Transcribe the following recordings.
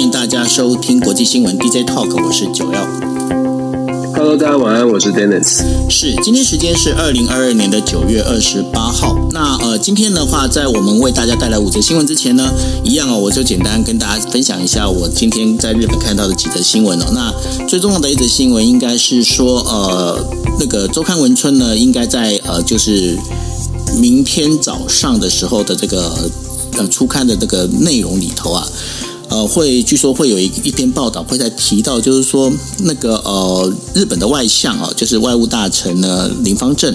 欢迎大家收听国际新闻 DJ Talk，我是九幺。Hello，大家晚安，我是 Dennis。是，今天时间是二零二二年的九月二十八号。那呃，今天的话，在我们为大家带来五则新闻之前呢，一样哦，我就简单跟大家分享一下我今天在日本看到的几则新闻哦。那最重要的一则新闻应该是说，呃，那个周刊文春呢，应该在呃，就是明天早上的时候的这个呃初刊的这个内容里头啊。呃，会据说会有一一篇报道会在提到，就是说那个呃，日本的外相啊，就是外务大臣呢林方正。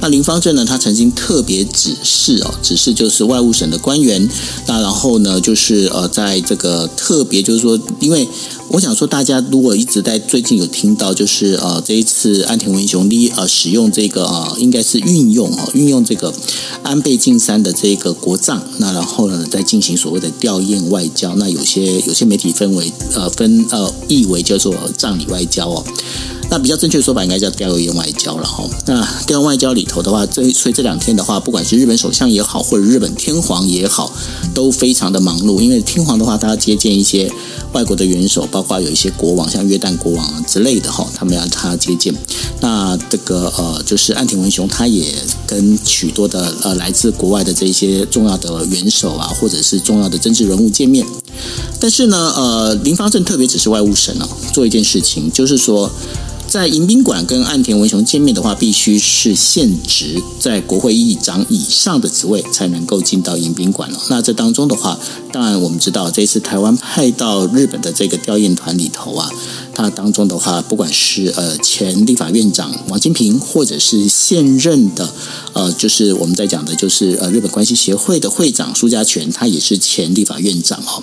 那林方正呢，他曾经特别指示哦，指示就是外务省的官员。那然后呢，就是呃，在这个特别就是说，因为。我想说，大家如果一直在最近有听到，就是呃，这一次安田文雄利呃使用这个呃，应该是运用哈，运用这个安倍晋三的这个国葬，那然后呢，再进行所谓的吊唁外交。那有些有些媒体分为呃分呃译为叫做葬礼外交哦。那比较正确的说法应该叫吊唁外交了哈。那吊唁外交里头的话，这所以这两天的话，不管是日本首相也好，或者日本天皇也好，都非常的忙碌。因为天皇的话，他要接见一些外国的元首，包括有一些国王，像约旦国王之类的哈，他们要他接见。那这个呃，就是岸田文雄，他也跟许多的呃来自国外的这一些重要的元首啊，或者是重要的政治人物见面。但是呢，呃，林芳正特别只是外务省哦，做一件事情，就是说。在迎宾馆跟岸田文雄见面的话，必须是现职在国会议长以上的职位才能够进到迎宾馆了。那这当中的话，当然我们知道，这次台湾派到日本的这个吊唁团里头啊，它当中的话，不管是呃前立法院长王金平，或者是现任的呃，就是我们在讲的，就是呃日本关系协会的会长苏家全，他也是前立法院长哦。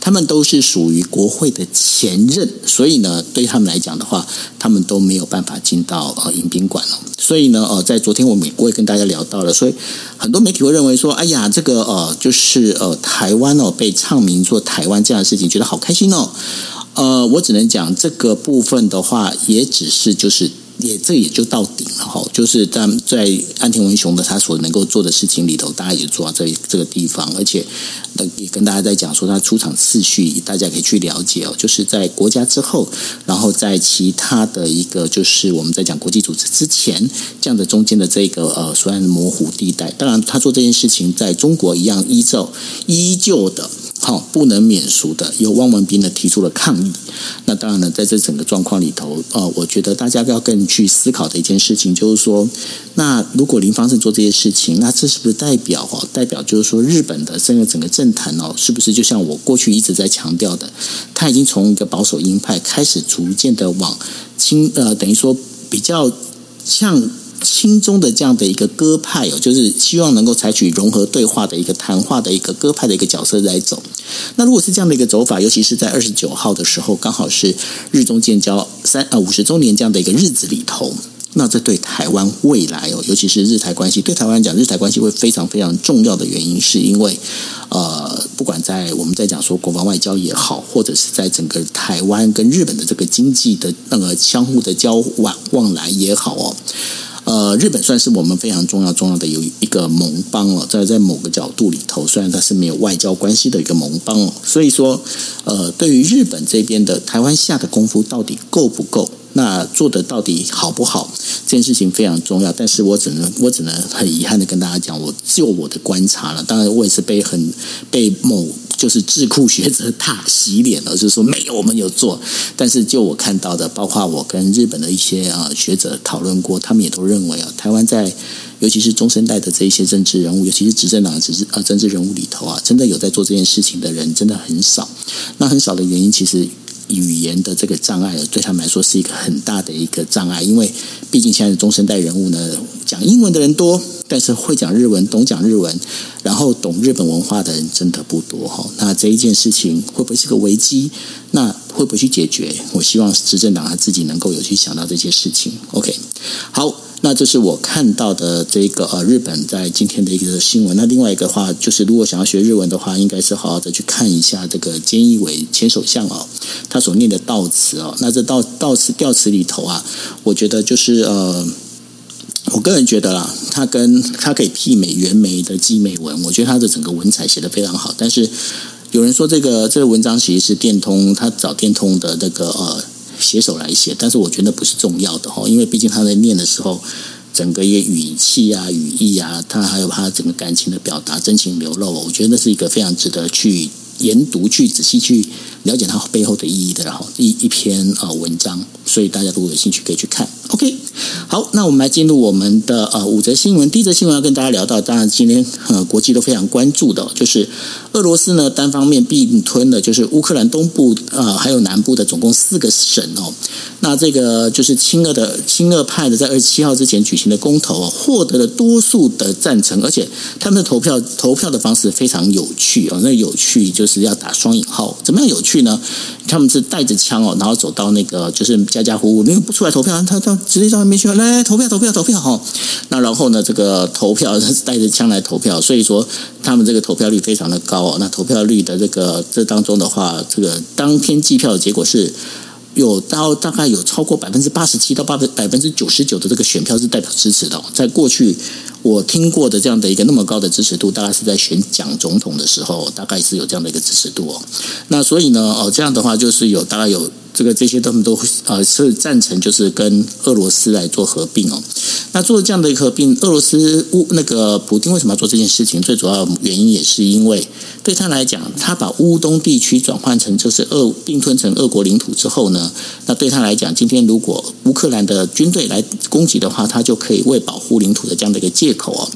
他们都是属于国会的前任，所以呢，对他们来讲的话，他们都没有办法进到呃迎宾馆了。所以呢，呃，在昨天我们我也跟大家聊到了，所以很多媒体会认为说，哎呀，这个呃，就是呃，台湾哦被唱名做台湾这样的事情，觉得好开心哦。呃，我只能讲这个部分的话，也只是就是。也这也就到顶了哈，就是在在安田文雄的他所能够做的事情里头，大家也做到这这个地方，而且也跟大家在讲说他出场次序，大家可以去了解哦，就是在国家之后，然后在其他的一个就是我们在讲国际组织之前这样的中间的这个呃，虽然模糊地带，当然他做这件事情在中国一样依照依旧的。好，不能免俗的，由汪文斌呢提出了抗议。那当然呢，在这整个状况里头，呃，我觉得大家要更去思考的一件事情，就是说，那如果林芳正做这些事情，那这是不是代表哦？代表就是说，日本的整个整个政坛哦，是不是就像我过去一直在强调的，他已经从一个保守鹰派开始逐渐的往亲呃，等于说比较像。亲中的这样的一个鸽派哦，就是希望能够采取融合对话的一个谈话的一个鸽派的一个角色来走。那如果是这样的一个走法，尤其是在二十九号的时候，刚好是日中建交三呃五十周年这样的一个日子里头，那这对台湾未来哦，尤其是日台关系，对台湾来讲，日台关系会非常非常重要的原因，是因为呃，不管在我们在讲说国防外交也好，或者是在整个台湾跟日本的这个经济的那个相互的交往往来也好哦。呃，日本算是我们非常重要重要的有一个盟邦哦，在在某个角度里头，虽然它是没有外交关系的一个盟邦哦，所以说，呃，对于日本这边的台湾下的功夫到底够不够，那做的到底好不好，这件事情非常重要。但是我只能我只能很遗憾的跟大家讲，我就我的观察了，当然我也是被很被某。就是智库学者大洗脸了，就是说没有我们有做，但是就我看到的，包括我跟日本的一些啊学者讨论过，他们也都认为啊，台湾在尤其是中生代的这一些政治人物，尤其是执政党的执啊政治人物里头啊，真的有在做这件事情的人真的很少。那很少的原因，其实语言的这个障碍对他们来说是一个很大的一个障碍，因为毕竟现在的中生代人物呢，讲英文的人多。但是会讲日文、懂讲日文，然后懂日本文化的人真的不多哈。那这一件事情会不会是个危机？那会不会去解决？我希望执政党他自己能够有去想到这些事情。OK，好，那这是我看到的这个呃日本在今天的一个新闻。那另外一个话就是，如果想要学日文的话，应该是好好的去看一下这个菅义伟前首相哦，他所念的悼词哦。那这悼悼词吊词里头啊，我觉得就是呃。我个人觉得啦，他跟他可以媲美袁枚的《祭美文》，我觉得他的整个文采写得非常好。但是，有人说这个这个文章其实是电通他找电通的那个呃携手来写，但是我觉得不是重要的哈，因为毕竟他在念的时候，整个一个语气啊、语义啊，他还有他整个感情的表达、真情流露，我觉得那是一个非常值得去研读、去仔细去了解它背后的意义的，然后一一篇呃文章，所以大家如果有兴趣可以去看。OK，好，那我们来进入我们的呃五则新闻。第一则新闻要跟大家聊到，当然今天呃国际都非常关注的，就是俄罗斯呢单方面并吞了就是乌克兰东部呃还有南部的总共四个省哦。那这个就是亲俄的亲俄派的在二十七号之前举行的公投啊，获得了多数的赞成，而且他们的投票投票的方式非常有趣哦。那有趣就是要打双引号，怎么样有趣去呢？他们是带着枪哦，然后走到那个就是家家户户，因为不出来投票，他他。直接到外面去，来来投票投票投票哈。那然后呢，这个投票是带着枪来投票，所以说他们这个投票率非常的高哦。那投票率的这个这当中的话，这个当天计票的结果是有到大概有超过百分之八十七到八百百分之九十九的这个选票是代表支持的。在过去我听过的这样的一个那么高的支持度，大概是在选蒋总统的时候，大概是有这样的一个支持度哦。那所以呢，哦这样的话就是有大概有。这个这些他们都呃是赞成，就是跟俄罗斯来做合并哦。那做这样的一个合并，俄罗斯乌那个普丁为什么要做这件事情？最主要原因也是因为对他来讲，他把乌东地区转换成就是俄并吞成俄国领土之后呢，那对他来讲，今天如果乌克兰的军队来攻击的话，他就可以为保护领土的这样的一个借口哦，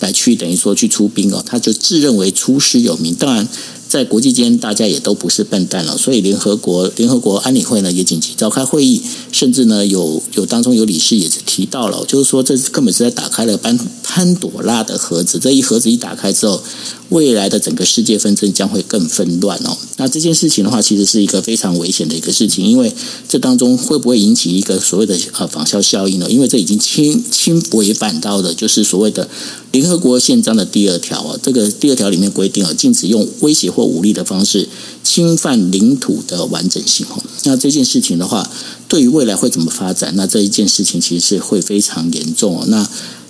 来去等于说去出兵哦，他就自认为出师有名。当然。在国际间，大家也都不是笨蛋了，所以联合国联合国安理会呢也紧急召开会议，甚至呢有有当中有理事也是提到了，就是说这根本是在打开了潘潘朵拉的盒子，这一盒子一打开之后，未来的整个世界纷争将会更纷乱哦。那这件事情的话，其实是一个非常危险的一个事情，因为这当中会不会引起一个所谓的呃仿效效应呢？因为这已经侵侵违反到的，就是所谓的联合国宪章的第二条啊。这个第二条里面规定啊，禁止用威胁或武力的方式侵犯领土的完整性哦。那这件事情的话，对于未来会怎么发展？那这一件事情其实是会非常严重哦。那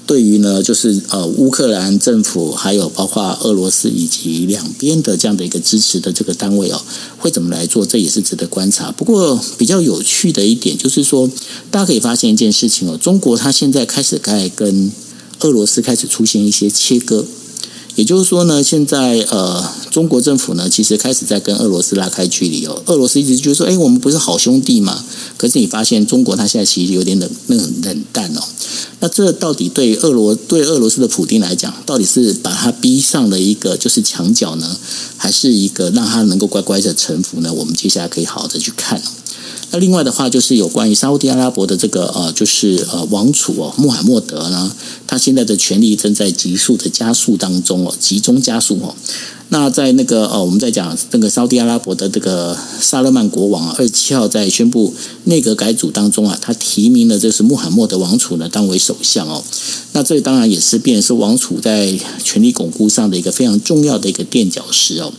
对于呢，就是呃，乌克兰政府还有包括俄罗斯以及两边的这样的一个支持的这个单位哦，会怎么来做？这也是值得观察。不过比较有趣的一点就是说，大家可以发现一件事情哦，中国它现在开始在跟俄罗斯开始出现一些切割，也就是说呢，现在呃，中国政府呢其实开始在跟俄罗斯拉开距离哦。俄罗斯一直觉得说，哎，我们不是好兄弟吗？可是你发现中国它现在其实有点冷冷冷淡哦。那这到底对俄罗对俄罗斯的普丁来讲，到底是把他逼上了一个就是墙角呢，还是一个让他能够乖乖的臣服呢？我们接下来可以好好的去看。那另外的话，就是有关于沙特阿拉伯的这个呃，就是呃王储哦穆罕默德呢，他现在的权力正在急速的加速当中哦，集中加速哦。那在那个呃，我们在讲那个沙乌地阿拉伯的这个萨勒曼国王啊，二十七号在宣布内阁改组当中啊，他提名了这是穆罕默德王储呢当为首相哦。那这当然也是变成是王储在权力巩固上的一个非常重要的一个垫脚石哦。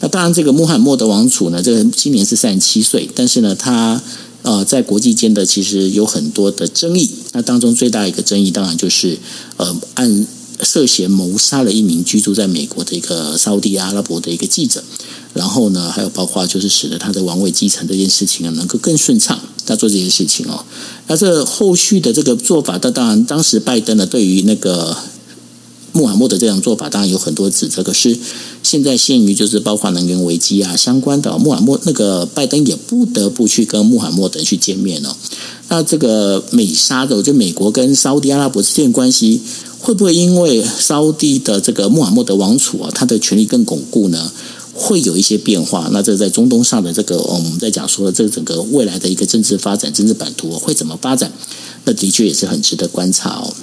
那当然，这个穆罕默德王储呢，这个今年是三十七岁，但是呢，他呃在国际间的其实有很多的争议。那当中最大一个争议，当然就是呃按。涉嫌谋杀了一名居住在美国的一个沙乌地阿拉伯的一个记者，然后呢，还有包括就是使得他的王位继承这件事情啊能够更顺畅，他做这件事情哦。那这后续的这个做法，那当然当时拜登呢对于那个穆罕默德这样做法，当然有很多指责。可是现在限于就是包括能源危机啊相关的，穆罕默那个拜登也不得不去跟穆罕默德去见面哦。那这个美沙的，就美国跟沙乌地阿拉伯之间关系。会不会因为沙乌地的这个穆罕默德王储啊，他的权力更巩固呢？会有一些变化。那这在中东上的这个，我们在讲说的这整个未来的一个政治发展、政治版图会怎么发展？那的确也是很值得观察哦。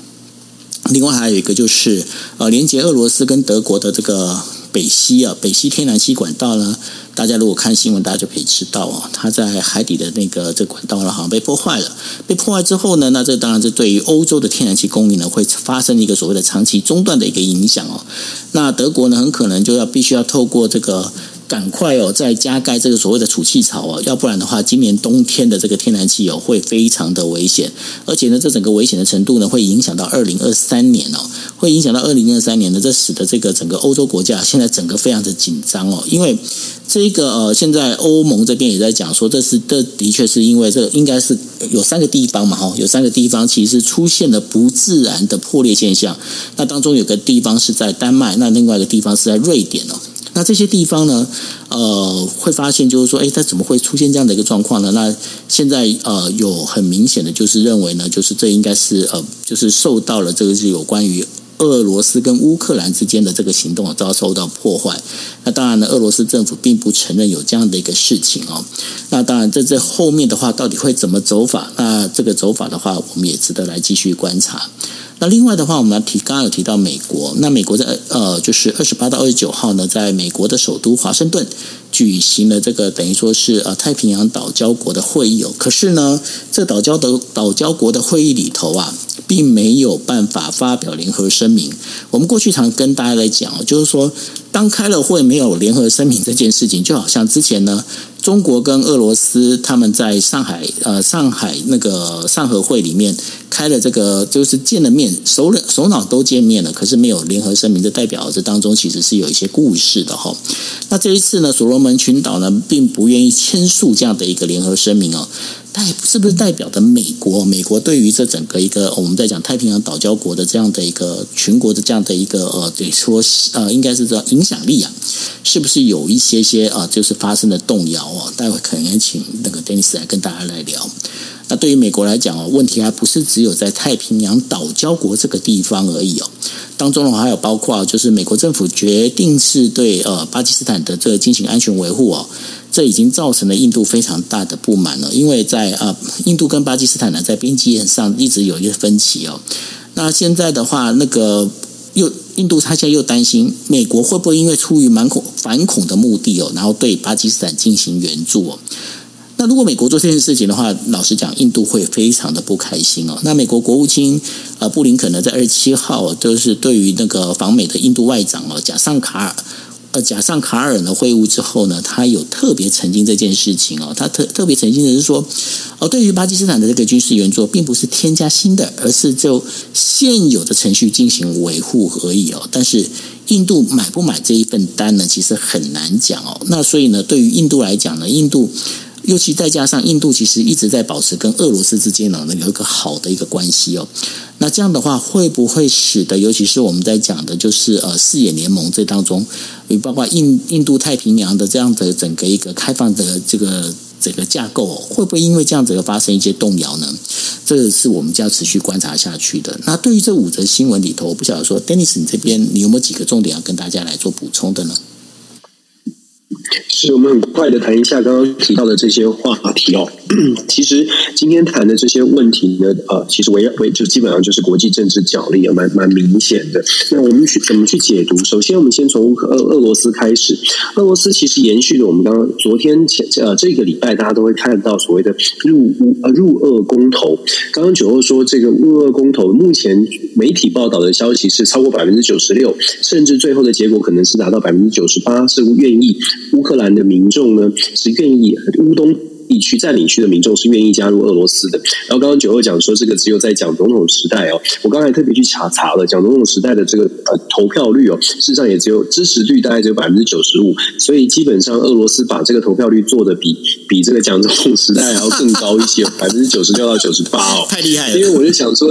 另外还有一个就是，呃，连接俄罗斯跟德国的这个北溪啊，北溪天然气管道呢。大家如果看新闻，大家就可以知道哦，它在海底的那个这管道呢，好像被破坏了。被破坏之后呢，那这当然是对于欧洲的天然气供应呢，会发生一个所谓的长期中断的一个影响哦。那德国呢，很可能就要必须要透过这个赶快哦，再加盖这个所谓的储气槽哦，要不然的话，今年冬天的这个天然气哦会非常的危险，而且呢，这整个危险的程度呢，会影响到二零二三年哦，会影响到二零二三年呢，这使得这个整个欧洲国家现在整个非常的紧张哦，因为这个呃，现在欧盟这边也在讲说，这是这的确是因为这应该是有三个地方嘛哈，有三个地方其实出现了不自然的破裂现象，那当中有个地方是在丹麦，那另外一个地方是在瑞典哦。那这些地方呢，呃，会发现就是说，哎，它怎么会出现这样的一个状况呢？那现在呃，有很明显的就是认为呢，就是这应该是呃，就是受到了这个是有关于俄罗斯跟乌克兰之间的这个行动遭受到破坏。那当然呢，俄罗斯政府并不承认有这样的一个事情哦。那当然，在这后面的话，到底会怎么走法？那这个走法的话，我们也值得来继续观察。那另外的话，我们要提，刚刚有提到美国。那美国在呃，就是二十八到二十九号呢，在美国的首都华盛顿举行了这个等于说是呃太平洋岛礁国的会议哦。可是呢，这岛礁的岛礁国的会议里头啊，并没有办法发表联合声明。我们过去常跟大家来讲，就是说，当开了会没有联合声明这件事情，就好像之前呢。中国跟俄罗斯他们在上海呃上海那个上合会里面开了这个就是见了面，首首脑都见面了，可是没有联合声明，这代表这当中其实是有一些故事的哈。那这一次呢，所罗门群岛呢并不愿意签署这样的一个联合声明哦。代是不是代表的美国？美国对于这整个一个我们在讲太平洋岛礁国的这样的一个全国的这样的一个呃，对说呃，应该是这影响力啊，是不是有一些些啊，就是发生了动摇哦？待会可能请那个 Dennis 来跟大家来聊。那对于美国来讲哦，问题还不是只有在太平洋岛礁国这个地方而已哦。当中的话还有包括就是美国政府决定是对呃巴基斯坦的这个进行安全维护哦。这已经造成了印度非常大的不满了，因为在啊，印度跟巴基斯坦呢，在边界上一直有一个分歧哦。那现在的话，那个又印度他现在又担心美国会不会因为出于蛮恐反恐的目的哦，然后对巴基斯坦进行援助哦。那如果美国做这件事情的话，老实讲，印度会非常的不开心哦。那美国国务卿呃布林肯呢，在二十七号就是对于那个访美的印度外长哦贾尚卡尔。呃，加上卡尔的会晤之后呢，他有特别澄清这件事情哦。他特特别澄清的是说，哦，对于巴基斯坦的这个军事援助，并不是添加新的，而是就现有的程序进行维护而已哦。但是印度买不买这一份单呢？其实很难讲哦。那所以呢，对于印度来讲呢，印度。尤其再加上印度其实一直在保持跟俄罗斯之间呢有一个好的一个关系哦，那这样的话会不会使得，尤其是我们在讲的就是呃四眼联盟这当中，也包括印印度太平洋的这样的整个一个开放的这个整个架构，会不会因为这样子而发生一些动摇呢？这个是我们就要持续观察下去的。那对于这五则新闻里头，我不晓得说，Dennis 你这边你有没有几个重点要跟大家来做补充的呢？是我们很快的谈一下刚刚提到的这些话题哦。其实今天谈的这些问题呢，呃，其实围绕围就基本上就是国际政治角力，也蛮蛮明显的。那我们去怎么去解读？首先，我们先从俄俄罗斯开始。俄罗斯其实延续了我们刚刚昨天前呃这个礼拜大家都会看到所谓的入乌呃入俄公投。刚刚九欧说这个入俄公投，目前媒体报道的消息是超过百分之九十六，甚至最后的结果可能是达到百分之九十八，是愿意乌克兰的民众呢是愿意乌东。地区占领区的民众是愿意加入俄罗斯的。然后刚刚九二讲说，这个只有在蒋总统时代哦，我刚才特别去查查了，蒋总统时代的这个呃投票率哦，事实上也只有支持率大概只有百分之九十五，所以基本上俄罗斯把这个投票率做的比比这个蒋总统时代还要更高一些，百分之九十六到九十八哦，太厉害了。因为我就想说。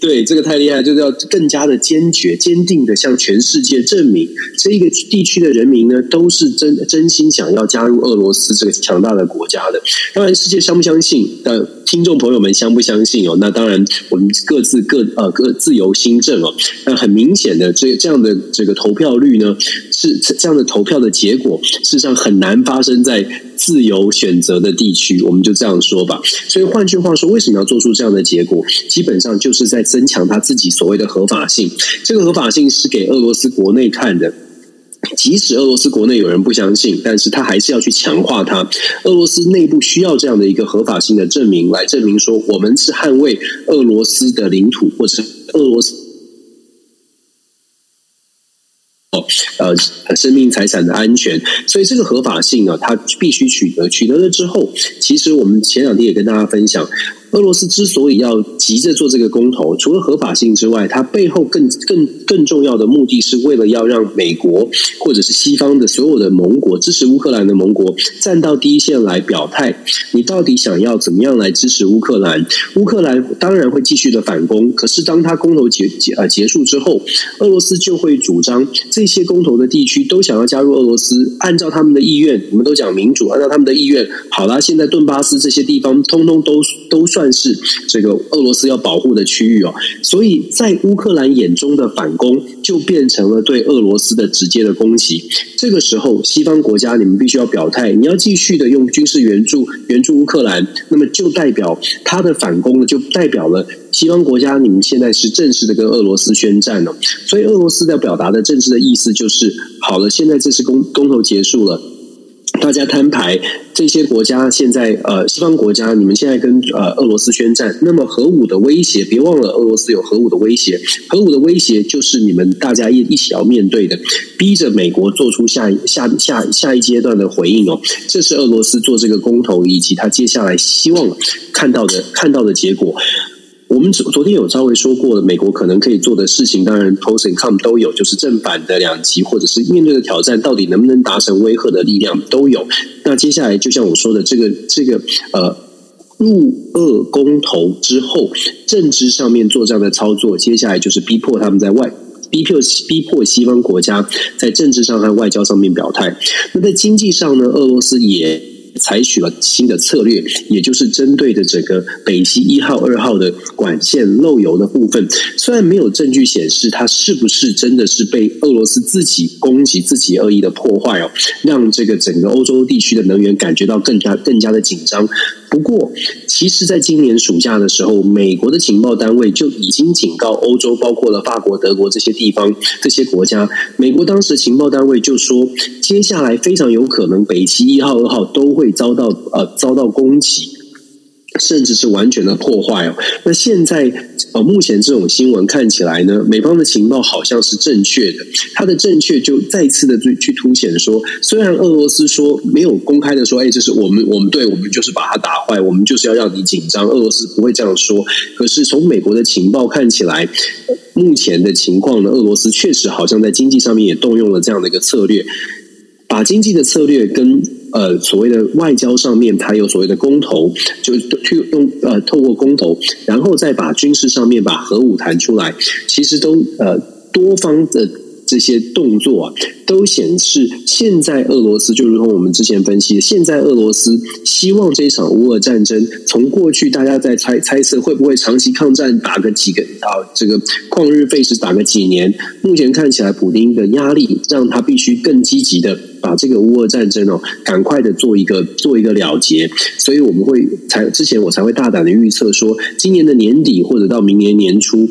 对，这个太厉害，就是要更加的坚决、坚定的向全世界证明，这一个地区的人民呢，都是真真心想要加入俄罗斯这个强大的国家的。当然，世界相不相信？呃听众朋友们相不相信哦？那当然，我们各自各呃各自由心证哦。那很明显的，这这样的这个投票率呢，是这样的投票的结果，事实上很难发生在自由选择的地区。我们就这样说吧。所以换句话说，为什么要做出这样的结果？基本上就是在。增强他自己所谓的合法性，这个合法性是给俄罗斯国内看的。即使俄罗斯国内有人不相信，但是他还是要去强化它。俄罗斯内部需要这样的一个合法性的证明，来证明说我们是捍卫俄罗斯的领土，或者是俄罗斯。呃生命财产的安全，所以这个合法性啊，它必须取得，取得了之后，其实我们前两天也跟大家分享。俄罗斯之所以要急着做这个公投，除了合法性之外，它背后更更更重要的目的是为了要让美国或者是西方的所有的盟国支持乌克兰的盟国站到第一线来表态，你到底想要怎么样来支持乌克兰？乌克兰当然会继续的反攻，可是当他公投结结呃结束之后，俄罗斯就会主张这些公投的地区都想要加入俄罗斯，按照他们的意愿，我们都讲民主，按照他们的意愿，好了，现在顿巴斯这些地方通通都都算。算是这个俄罗斯要保护的区域哦，所以在乌克兰眼中的反攻就变成了对俄罗斯的直接的攻击。这个时候，西方国家你们必须要表态，你要继续的用军事援助援助乌克兰，那么就代表他的反攻呢，就代表了西方国家你们现在是正式的跟俄罗斯宣战了。所以，俄罗斯要表达的政治的意思就是：好了，现在这次公公投结束了。大家摊牌，这些国家现在呃，西方国家，你们现在跟呃俄罗斯宣战，那么核武的威胁，别忘了俄罗斯有核武的威胁，核武的威胁就是你们大家一一起要面对的，逼着美国做出下下下下一阶段的回应哦，这是俄罗斯做这个公投以及他接下来希望看到的看到的结果。我们昨昨天有稍微说过了，美国可能可以做的事情，当然 pros and cons 都有，就是正反的两极，或者是面对的挑战，到底能不能达成威慑的力量都有。那接下来，就像我说的，这个这个呃，入俄公投之后，政治上面做这样的操作，接下来就是逼迫他们在外逼迫逼迫西方国家在政治上和外交上面表态。那在经济上呢，俄罗斯也。采取了新的策略，也就是针对的整个北溪一号、二号的管线漏油的部分，虽然没有证据显示它是不是真的是被俄罗斯自己攻击、自己恶意的破坏哦，让这个整个欧洲地区的能源感觉到更加更加的紧张。不过，其实，在今年暑假的时候，美国的情报单位就已经警告欧洲，包括了法国、德国这些地方、这些国家。美国当时情报单位就说，接下来非常有可能北溪一号、二号都会遭到呃遭到攻击。甚至是完全的破坏哦。那现在呃，目前这种新闻看起来呢，美方的情报好像是正确的。它的正确就再次的去去凸显说，虽然俄罗斯说没有公开的说，哎，这是我们我们对我们就是把它打坏，我们就是要让你紧张。俄罗斯不会这样说。可是从美国的情报看起来，目前的情况呢，俄罗斯确实好像在经济上面也动用了这样的一个策略，把经济的策略跟。呃，所谓的外交上面，它有所谓的公投，就去用呃，透过公投，然后再把军事上面把核武弹出来，其实都呃多方的这些动作啊，都显示现在俄罗斯就如同我们之前分析的，现在俄罗斯希望这一场乌俄战争，从过去大家在猜猜测会不会长期抗战打个几个啊，这个旷日费时打个几年，目前看起来普丁的压力让他必须更积极的。把这个乌俄战争哦，赶快的做一个做一个了结，所以我们会才之前我才会大胆的预测说，今年的年底或者到明年年初。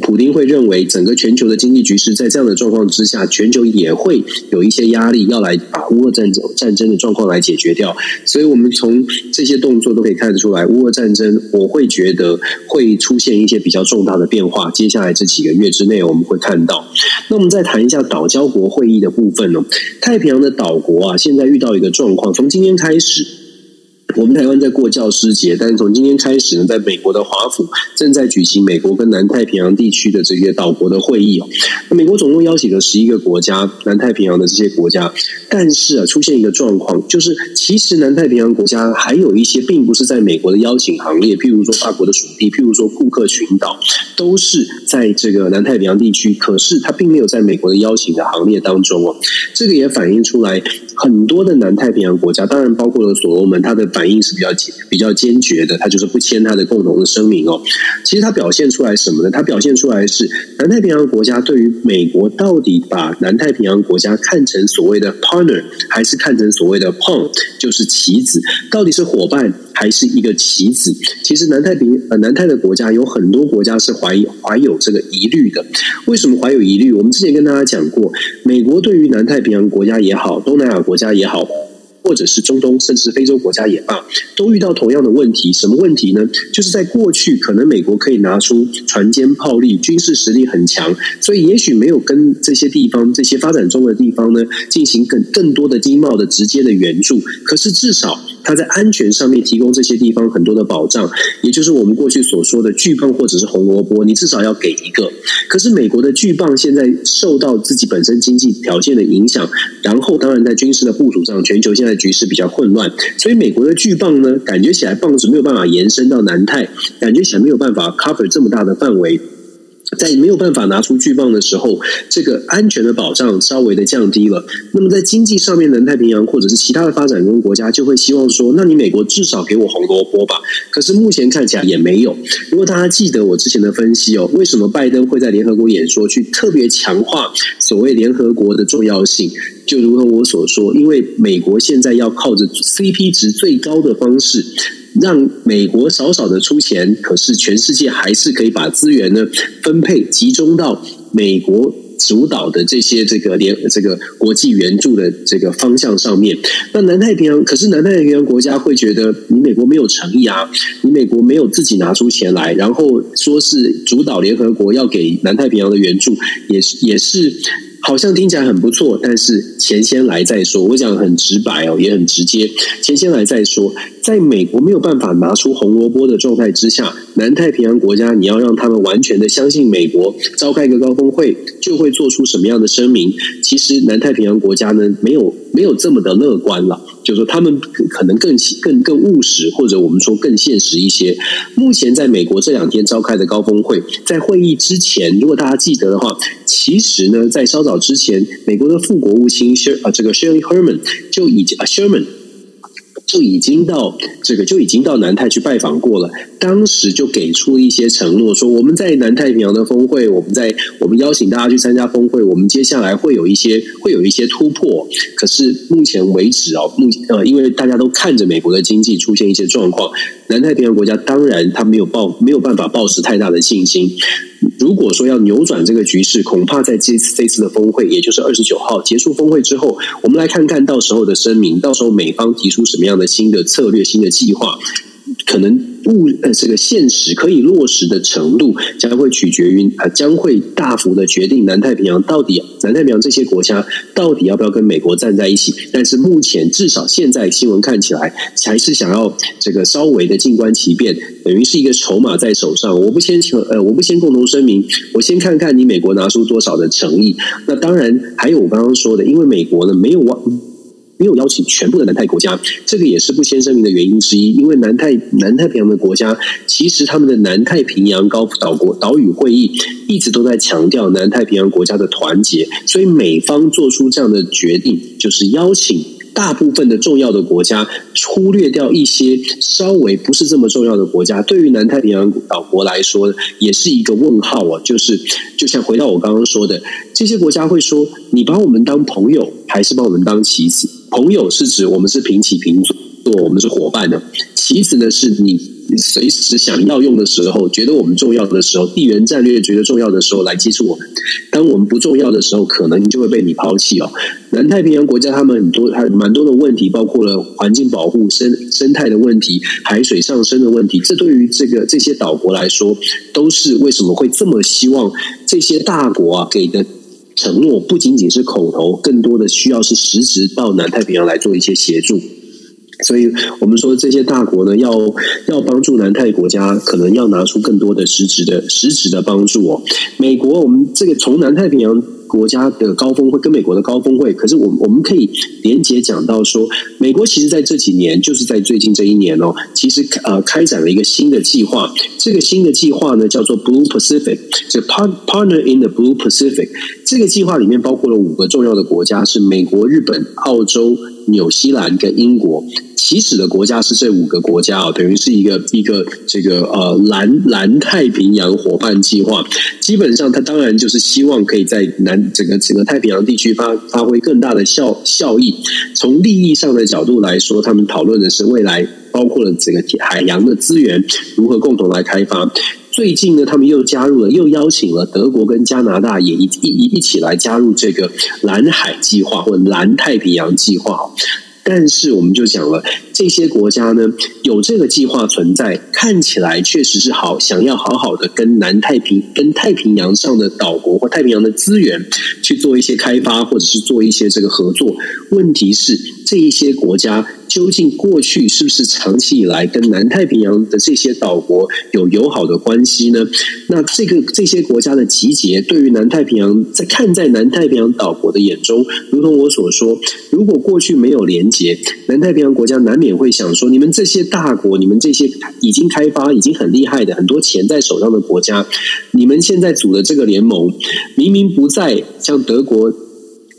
普丁会认为，整个全球的经济局势在这样的状况之下，全球也会有一些压力，要来把乌俄战争战争的状况来解决掉。所以，我们从这些动作都可以看得出来，乌俄战争我会觉得会出现一些比较重大的变化。接下来这几个月之内，我们会看到。那我们再谈一下岛交国会议的部分呢？太平洋的岛国啊，现在遇到一个状况，从今天开始。我们台湾在过教师节，但是从今天开始呢，在美国的华府正在举行美国跟南太平洋地区的这些岛国的会议哦。那美国总共邀请了十一个国家，南太平洋的这些国家，但是啊，出现一个状况，就是其实南太平洋国家还有一些并不是在美国的邀请行列，譬如说法国的属地，譬如说库克群岛，都是在这个南太平洋地区，可是它并没有在美国的邀请的行列当中哦。这个也反映出来很多的南太平洋国家，当然包括了所罗门，它的反。应是比较比较坚决的，他就是不签他的共同的声明哦。其实他表现出来什么呢？他表现出来是南太平洋国家对于美国到底把南太平洋国家看成所谓的 partner，还是看成所谓的 pawn，就是棋子，到底是伙伴还是一个棋子？其实南太平呃南太的国家有很多国家是怀疑怀有这个疑虑的。为什么怀有疑虑？我们之前跟大家讲过，美国对于南太平洋国家也好，东南亚国家也好。或者是中东，甚至非洲国家也罢，都遇到同样的问题。什么问题呢？就是在过去，可能美国可以拿出船坚炮利，军事实力很强，所以也许没有跟这些地方、这些发展中的地方呢，进行更更多的经贸的直接的援助。可是至少他在安全上面提供这些地方很多的保障，也就是我们过去所说的巨棒或者是红萝卜，你至少要给一个。可是美国的巨棒现在受到自己本身经济条件的影响，然后当然在军事的部署上，全球现在局势比较混乱，所以美国的巨棒呢，感觉起来棒子没有办法延伸到南太，感觉起来没有办法 cover 这么大的范围。在没有办法拿出巨棒的时候，这个安全的保障稍微的降低了。那么在经济上面，南太平洋或者是其他的发展中国家就会希望说，那你美国至少给我红萝卜吧。可是目前看起来也没有。如果大家记得我之前的分析哦，为什么拜登会在联合国演说去特别强化所谓联合国的重要性？就如同我所说，因为美国现在要靠着 CP 值最高的方式。让美国少少的出钱，可是全世界还是可以把资源呢分配集中到美国主导的这些这个联这个国际援助的这个方向上面。那南太平洋，可是南太平洋国家会觉得你美国没有诚意啊，你美国没有自己拿出钱来，然后说是主导联合国要给南太平洋的援助，也是也是。好像听起来很不错，但是钱先来再说。我讲很直白哦，也很直接，钱先来再说。在美国没有办法拿出红萝卜的状态之下，南太平洋国家你要让他们完全的相信美国，召开一个高峰会就会做出什么样的声明？其实南太平洋国家呢，没有没有这么的乐观了。就是说，他们可能更更更务实，或者我们说更现实一些。目前在美国这两天召开的高峰会，在会议之前，如果大家记得的话，其实呢，在稍早之前，美国的副国务卿谢啊，这个 Sherry Herman 就已经啊 Sherman。就已经到这个就已经到南太去拜访过了，当时就给出一些承诺，说我们在南太平洋的峰会，我们在我们邀请大家去参加峰会，我们接下来会有一些会有一些突破。可是目前为止啊，目呃，因为大家都看着美国的经济出现一些状况，南太平洋国家当然他没有抱没有办法抱持太大的信心。如果说要扭转这个局势，恐怕在这次这次的峰会，也就是二十九号结束峰会之后，我们来看看到时候的声明，到时候美方提出什么样的新的策略、新的计划。可能物呃，这个现实可以落实的程度，将会取决于啊，将会大幅的决定南太平洋到底南太平洋这些国家到底要不要跟美国站在一起。但是目前至少现在新闻看起来，还是想要这个稍微的静观其变，等于是一个筹码在手上。我不先呃，我不先共同声明，我先看看你美国拿出多少的诚意。那当然还有我刚刚说的，因为美国呢没有忘。没有邀请全部的南太国家，这个也是不先声明的原因之一。因为南太南太平洋的国家，其实他们的南太平洋高岛国岛屿会议一直都在强调南太平洋国家的团结，所以美方做出这样的决定，就是邀请大部分的重要的国家，忽略掉一些稍微不是这么重要的国家。对于南太平洋岛国来说，也是一个问号啊。就是就像回到我刚刚说的，这些国家会说：你把我们当朋友，还是把我们当棋子？朋友是指我们是平起平坐，我们是伙伴的。棋子呢，是你随时想要用的时候，觉得我们重要的时候，地缘战略觉得重要的时候来接触我们。当我们不重要的时候，可能就会被你抛弃哦。南太平洋国家他们很多还蛮多的问题，包括了环境保护、生生态的问题、海水上升的问题。这对于这个这些岛国来说，都是为什么会这么希望这些大国啊给的。承诺不仅仅是口头，更多的需要是实质到南太平洋来做一些协助。所以我们说这些大国呢，要要帮助南太国家，可能要拿出更多的实质的实质的帮助哦。美国，我们这个从南太平洋。国家的高峰会跟美国的高峰会，可是我我们可以连结讲到说，美国其实在这几年，就是在最近这一年哦，其实呃开展了一个新的计划。这个新的计划呢叫做 Blue Pacific，就 Partner in the Blue Pacific。这个计划里面包括了五个重要的国家，是美国、日本、澳洲。纽西兰跟英国起始的国家是这五个国家啊，等于是一个一个这个呃蓝蓝太平洋伙伴计划。基本上，它当然就是希望可以在南整个整个太平洋地区发发挥更大的效效益。从利益上的角度来说，他们讨论的是未来包括了整个海洋的资源如何共同来开发。最近呢，他们又加入了，又邀请了德国跟加拿大也一一一一起来加入这个蓝海计划或蓝太平洋计划。但是我们就讲了，这些国家呢有这个计划存在，看起来确实是好，想要好好的跟南太平、跟太平洋上的岛国或太平洋的资源去做一些开发，或者是做一些这个合作。问题是，这一些国家。究竟过去是不是长期以来跟南太平洋的这些岛国有友好的关系呢？那这个这些国家的集结，对于南太平洋在看在南太平洋岛国的眼中，如同我所说，如果过去没有连结，南太平洋国家难免会想说：你们这些大国，你们这些已经开发、已经很厉害的很多钱在手上的国家，你们现在组的这个联盟，明明不在像德国。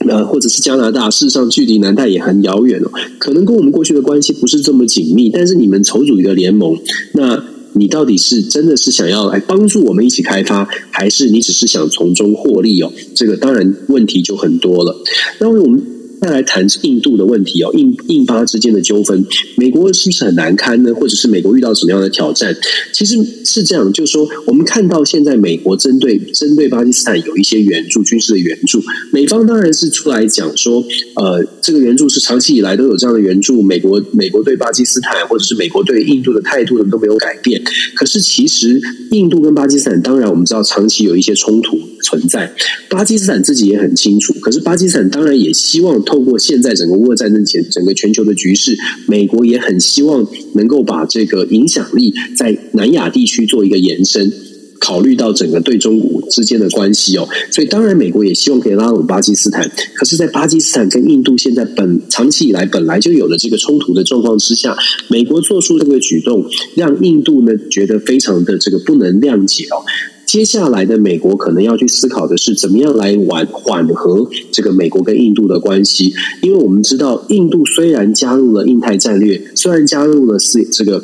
呃，或者是加拿大，事实上距离南大也很遥远哦，可能跟我们过去的关系不是这么紧密。但是你们筹组一个联盟，那你到底是真的是想要来帮助我们一起开发，还是你只是想从中获利哦？这个当然问题就很多了。那我们。再来谈印度的问题哦，印印巴之间的纠纷，美国是不是很难堪呢？或者是美国遇到什么样的挑战？其实是这样，就是说，我们看到现在美国针对针对巴基斯坦有一些援助，军事的援助，美方当然是出来讲说，呃，这个援助是长期以来都有这样的援助，美国美国对巴基斯坦或者是美国对印度的态度呢都没有改变。可是其实印度跟巴基斯坦，当然我们知道长期有一些冲突存在，巴基斯坦自己也很清楚。可是巴基斯坦当然也希望。透过现在整个乌俄战争前整个全球的局势，美国也很希望能够把这个影响力在南亚地区做一个延伸。考虑到整个对中国之间的关系哦，所以当然美国也希望可以拉拢巴基斯坦。可是，在巴基斯坦跟印度现在本长期以来本来就有了这个冲突的状况之下，美国做出这个举动，让印度呢觉得非常的这个不能谅解哦。接下来的美国可能要去思考的是，怎么样来缓缓和这个美国跟印度的关系，因为我们知道，印度虽然加入了印太战略，虽然加入了四这个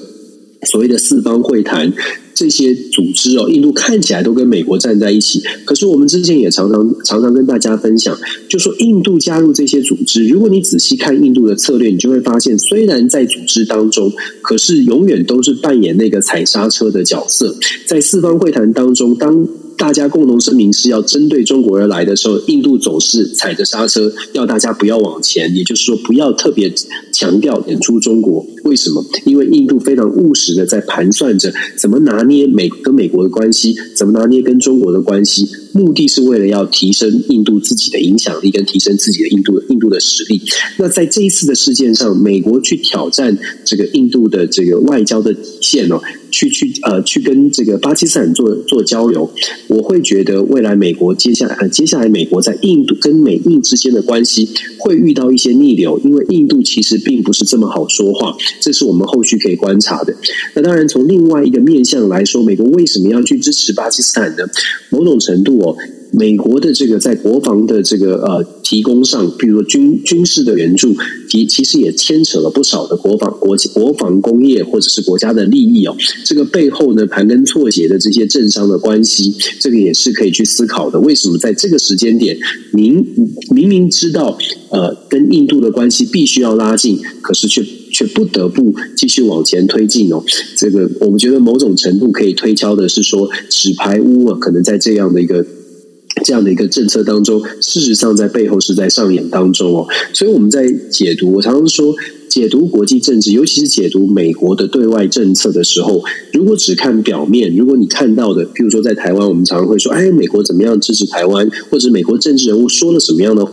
所谓的四方会谈。这些组织哦，印度看起来都跟美国站在一起，可是我们之前也常常常常跟大家分享，就说印度加入这些组织，如果你仔细看印度的策略，你就会发现，虽然在组织当中，可是永远都是扮演那个踩刹车的角色，在四方会谈当中，当。大家共同声明是要针对中国而来的时候，印度总是踩着刹车，要大家不要往前，也就是说，不要特别强调演出中国。为什么？因为印度非常务实的在盘算着怎么拿捏美跟美国的关系，怎么拿捏跟中国的关系，目的是为了要提升印度自己的影响力，跟提升自己的印度印度的实力。那在这一次的事件上，美国去挑战这个印度的这个外交的底线哦。去去呃，去跟这个巴基斯坦做做交流，我会觉得未来美国接下来呃，接下来美国在印度跟美印之间的关系会遇到一些逆流，因为印度其实并不是这么好说话，这是我们后续可以观察的。那当然，从另外一个面向来说，美国为什么要去支持巴基斯坦呢？某种程度哦。美国的这个在国防的这个呃提供上，比如说军军事的援助，其其实也牵扯了不少的国防国国防工业或者是国家的利益哦。这个背后呢，盘根错节的这些政商的关系，这个也是可以去思考的。为什么在这个时间点，明明明知道呃跟印度的关系必须要拉近，可是却却不得不继续往前推进哦？这个我们觉得某种程度可以推敲的是说，纸牌屋啊，可能在这样的一个。这样的一个政策当中，事实上在背后是在上演当中哦。所以我们在解读，我常常说，解读国际政治，尤其是解读美国的对外政策的时候，如果只看表面，如果你看到的，譬如说在台湾，我们常常会说，哎，美国怎么样支持台湾，或者美国政治人物说了什么样的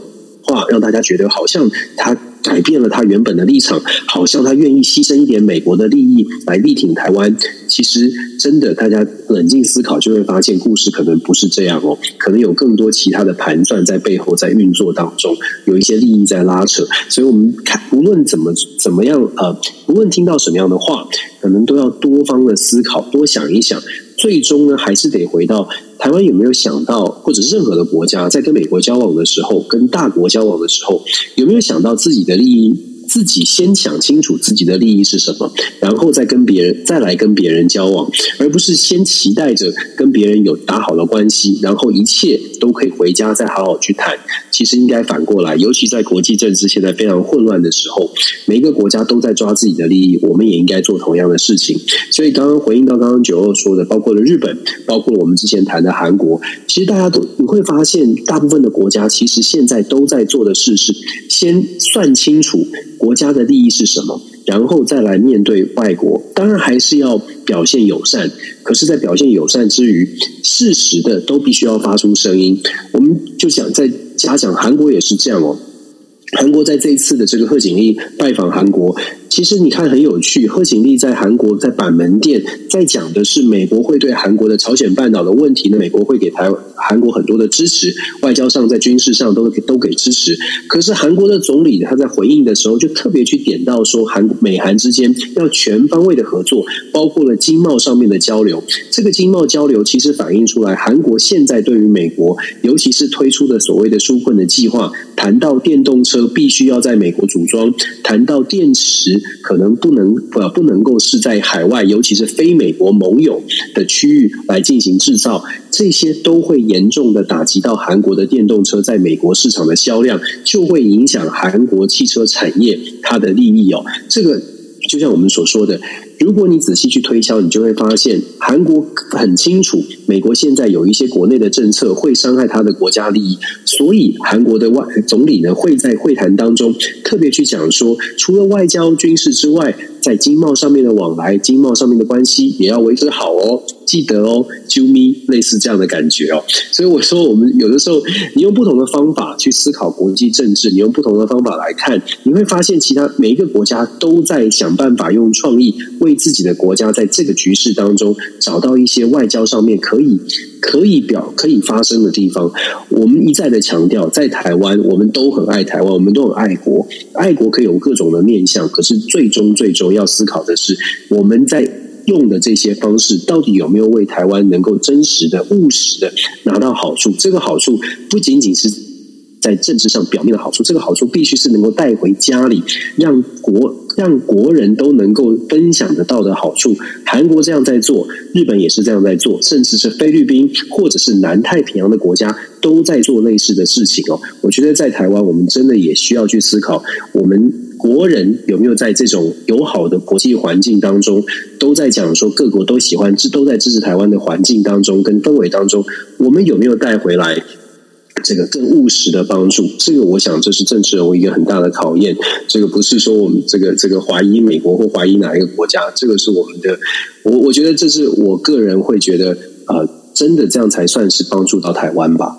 话，让大家觉得好像他。改变了他原本的立场，好像他愿意牺牲一点美国的利益来力挺台湾。其实，真的，大家冷静思考就会发现，故事可能不是这样哦，可能有更多其他的盘算在背后在运作当中，有一些利益在拉扯。所以，我们看，无论怎么怎么样，呃，无论听到什么样的话，可能都要多方的思考，多想一想。最终呢，还是得回到台湾有没有想到，或者任何的国家在跟美国交往的时候，跟大国交往的时候，有没有想到自己的利益？自己先想清楚自己的利益是什么，然后再跟别人再来跟别人交往，而不是先期待着跟别人有打好的关系，然后一切都可以回家再好好去谈。其实应该反过来，尤其在国际政治现在非常混乱的时候，每一个国家都在抓自己的利益，我们也应该做同样的事情。所以刚刚回应到刚刚九二说的，包括了日本，包括我们之前谈的韩国，其实大家都你会发现，大部分的国家其实现在都在做的事是先算清楚。国家的利益是什么，然后再来面对外国。当然还是要表现友善，可是，在表现友善之余，适时的都必须要发出声音。我们就想再加讲，韩国也是这样哦。韩国在这一次的这个贺锦丽拜访韩国。其实你看很有趣，贺锦丽在韩国在板门店在讲的是美国会对韩国的朝鲜半岛的问题呢，美国会给台湾韩国很多的支持，外交上在军事上都都给支持。可是韩国的总理他在回应的时候就特别去点到说，韩美韩之间要全方位的合作，包括了经贸上面的交流。这个经贸交流其实反映出来，韩国现在对于美国，尤其是推出的所谓的纾困的计划，谈到电动车必须要在美国组装，谈到电池。可能不能呃不能够是在海外，尤其是非美国盟友的区域来进行制造，这些都会严重的打击到韩国的电动车在美国市场的销量，就会影响韩国汽车产业它的利益哦。这个就像我们所说的。如果你仔细去推敲，你就会发现，韩国很清楚，美国现在有一些国内的政策会伤害他的国家利益，所以韩国的外总理呢会在会谈当中特别去讲说，除了外交军事之外，在经贸上面的往来、经贸上面的关系也要维持好哦，记得哦，啾咪类似这样的感觉哦。所以我说，我们有的时候，你用不同的方法去思考国际政治，你用不同的方法来看，你会发现，其他每一个国家都在想办法用创意。为自己的国家在这个局势当中找到一些外交上面可以可以表可以发生的地方。我们一再的强调，在台湾，我们都很爱台湾，我们都很爱国。爱国可以有各种的面向，可是最终最终要思考的是，我们在用的这些方式，到底有没有为台湾能够真实的、务实的拿到好处？这个好处不仅仅是在政治上表面的好处，这个好处必须是能够带回家里，让国。让国人都能够分享得到的好处，韩国这样在做，日本也是这样在做，甚至是菲律宾或者是南太平洋的国家都在做类似的事情哦。我觉得在台湾，我们真的也需要去思考，我们国人有没有在这种友好的国际环境当中，都在讲说各国都喜欢，都在支持台湾的环境当中跟氛围当中，我们有没有带回来？这个更务实的帮助，这个我想这是政治人物一个很大的考验。这个不是说我们这个这个怀疑美国或怀疑哪一个国家，这个是我们的。我我觉得这是我个人会觉得，呃，真的这样才算是帮助到台湾吧。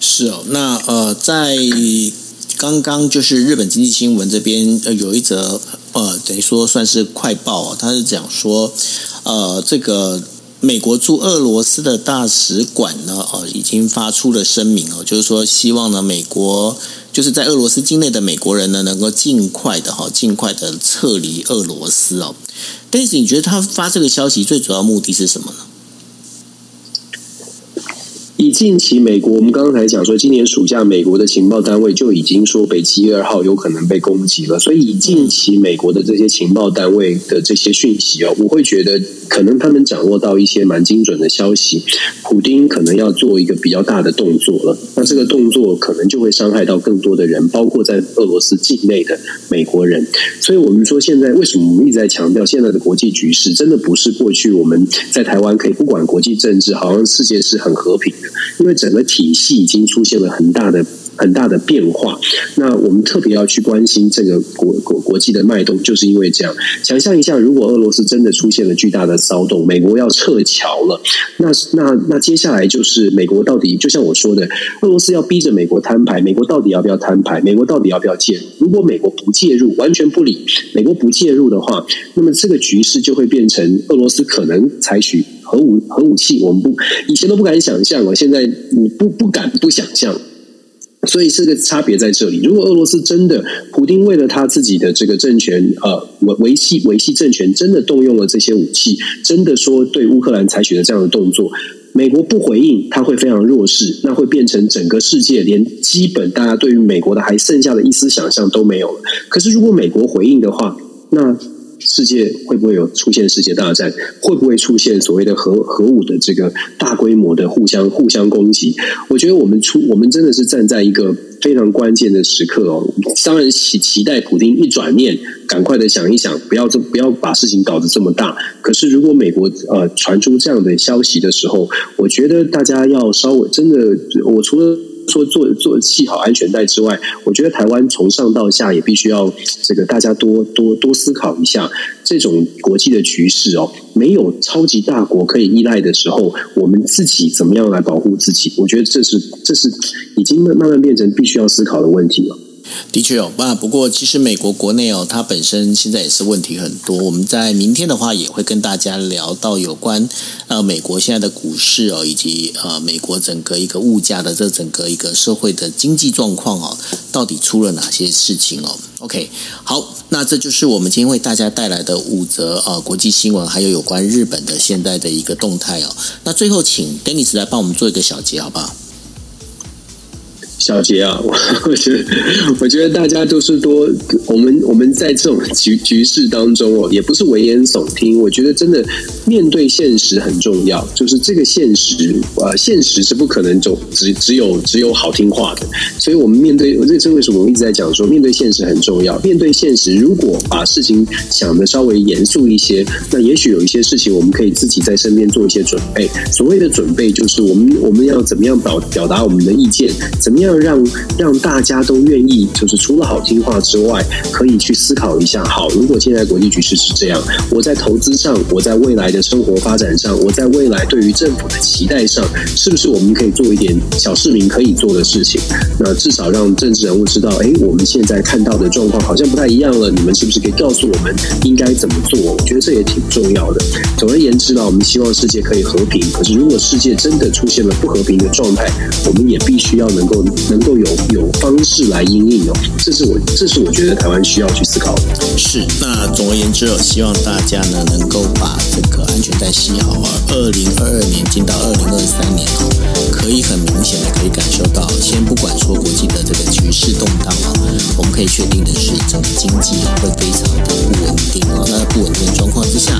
是哦，那呃，在刚刚就是日本经济新闻这边呃有一则呃等于说算是快报啊，他是讲说呃这个。美国驻俄罗斯的大使馆呢，哦，已经发出了声明哦，就是说希望呢，美国就是在俄罗斯境内的美国人呢，能够尽快的哈，尽快的撤离俄罗斯哦。但是你觉得他发这个消息最主要目的是什么呢？近期美国，我们刚才讲说，今年暑假美国的情报单位就已经说北溪一二号有可能被攻击了，所以近期美国的这些情报单位的这些讯息哦，我会觉得可能他们掌握到一些蛮精准的消息，普丁可能要做一个比较大的动作了，那这个动作可能就会伤害到更多的人，包括在俄罗斯境内的美国人。所以我们说，现在为什么我们一直在强调，现在的国际局势真的不是过去我们在台湾可以不管国际政治，好像世界是很和平的。因为整个体系已经出现了很大的很大的变化，那我们特别要去关心这个国国国际的脉动，就是因为这样。想象一下，如果俄罗斯真的出现了巨大的骚动，美国要撤侨了，那那那接下来就是美国到底，就像我说的，俄罗斯要逼着美国摊牌，美国到底要不要摊牌？美国到底要不要介入？如果美国不介入，完全不理，美国不介入的话，那么这个局势就会变成俄罗斯可能采取。核武核武器，我们不以前都不敢想象了，现在你不不敢不想象，所以这个差别在这里。如果俄罗斯真的，普丁为了他自己的这个政权，呃维维系维系政权，真的动用了这些武器，真的说对乌克兰采取了这样的动作，美国不回应，他会非常弱势，那会变成整个世界连基本大家对于美国的还剩下的一丝想象都没有了。可是如果美国回应的话，那。世界会不会有出现世界大战？会不会出现所谓的核核武的这个大规模的互相互相攻击？我觉得我们出我们真的是站在一个非常关键的时刻哦。当然期期待普京一转念，赶快的想一想，不要这不要把事情搞得这么大。可是如果美国呃传出这样的消息的时候，我觉得大家要稍微真的，我除了。做做做系好安全带之外，我觉得台湾从上到下也必须要这个大家多多多思考一下这种国际的局势哦。没有超级大国可以依赖的时候，我们自己怎么样来保护自己？我觉得这是这是已经慢慢变成必须要思考的问题了。的确有，不过其实美国国内哦，它本身现在也是问题很多。我们在明天的话也会跟大家聊到有关呃美国现在的股市哦，以及呃美国整个一个物价的这整个一个社会的经济状况哦，到底出了哪些事情哦？OK，好，那这就是我们今天为大家带来的五则呃国际新闻，还有有关日本的现在的一个动态哦。那最后请 Dennis 来帮我们做一个小结，好不好？小杰啊，我 我觉得，我觉得大家都是多，我们我们在这种局局势当中哦，也不是危言耸听。我觉得真的面对现实很重要，就是这个现实，呃，现实是不可能就只只有只有好听话的。所以我们面对，这是为什么我一直在讲说，面对现实很重要。面对现实，如果把事情想的稍微严肃一些，那也许有一些事情我们可以自己在身边做一些准备。所谓的准备，就是我们我们要怎么样表表达我们的意见，怎么样。让让大家都愿意，就是除了好听话之外，可以去思考一下。好，如果现在国际局势是这样，我在投资上，我在未来的生活发展上，我在未来对于政府的期待上，是不是我们可以做一点小市民可以做的事情？那至少让政治人物知道，哎，我们现在看到的状况好像不太一样了。你们是不是可以告诉我们应该怎么做？我觉得这也挺重要的。总而言之呢，我们希望世界可以和平。可是如果世界真的出现了不和平的状态，我们也必须要能够。能够有有方式来应应哦，这是我这是我觉得台湾需要去思考的。是，那总而言之，希望大家呢能够把这个安全带系好啊。二零二二年进到二零二三年哦，可以很明显的可以感受到，先不管说国际的这个局势动荡啊，我们可以确定的是，整个经济会非常的不稳定啊。那不稳定状况之下，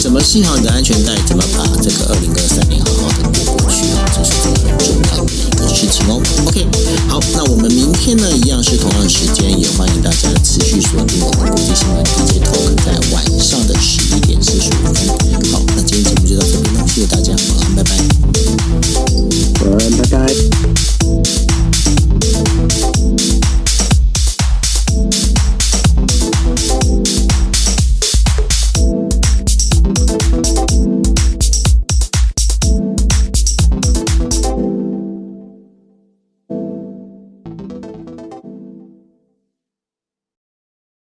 怎么系好你的安全带，怎么把这个二零二三年好好的过过去啊，这是这个很重要的一个事情哦。OK。好，那我们明天呢，一样是同样时间，也欢迎大家持续锁定我们国际新闻 DJ Talk，在晚上的十一点四十五分。好，那今天节目就到这边了，谢谢大家，晚安，拜拜。拜拜，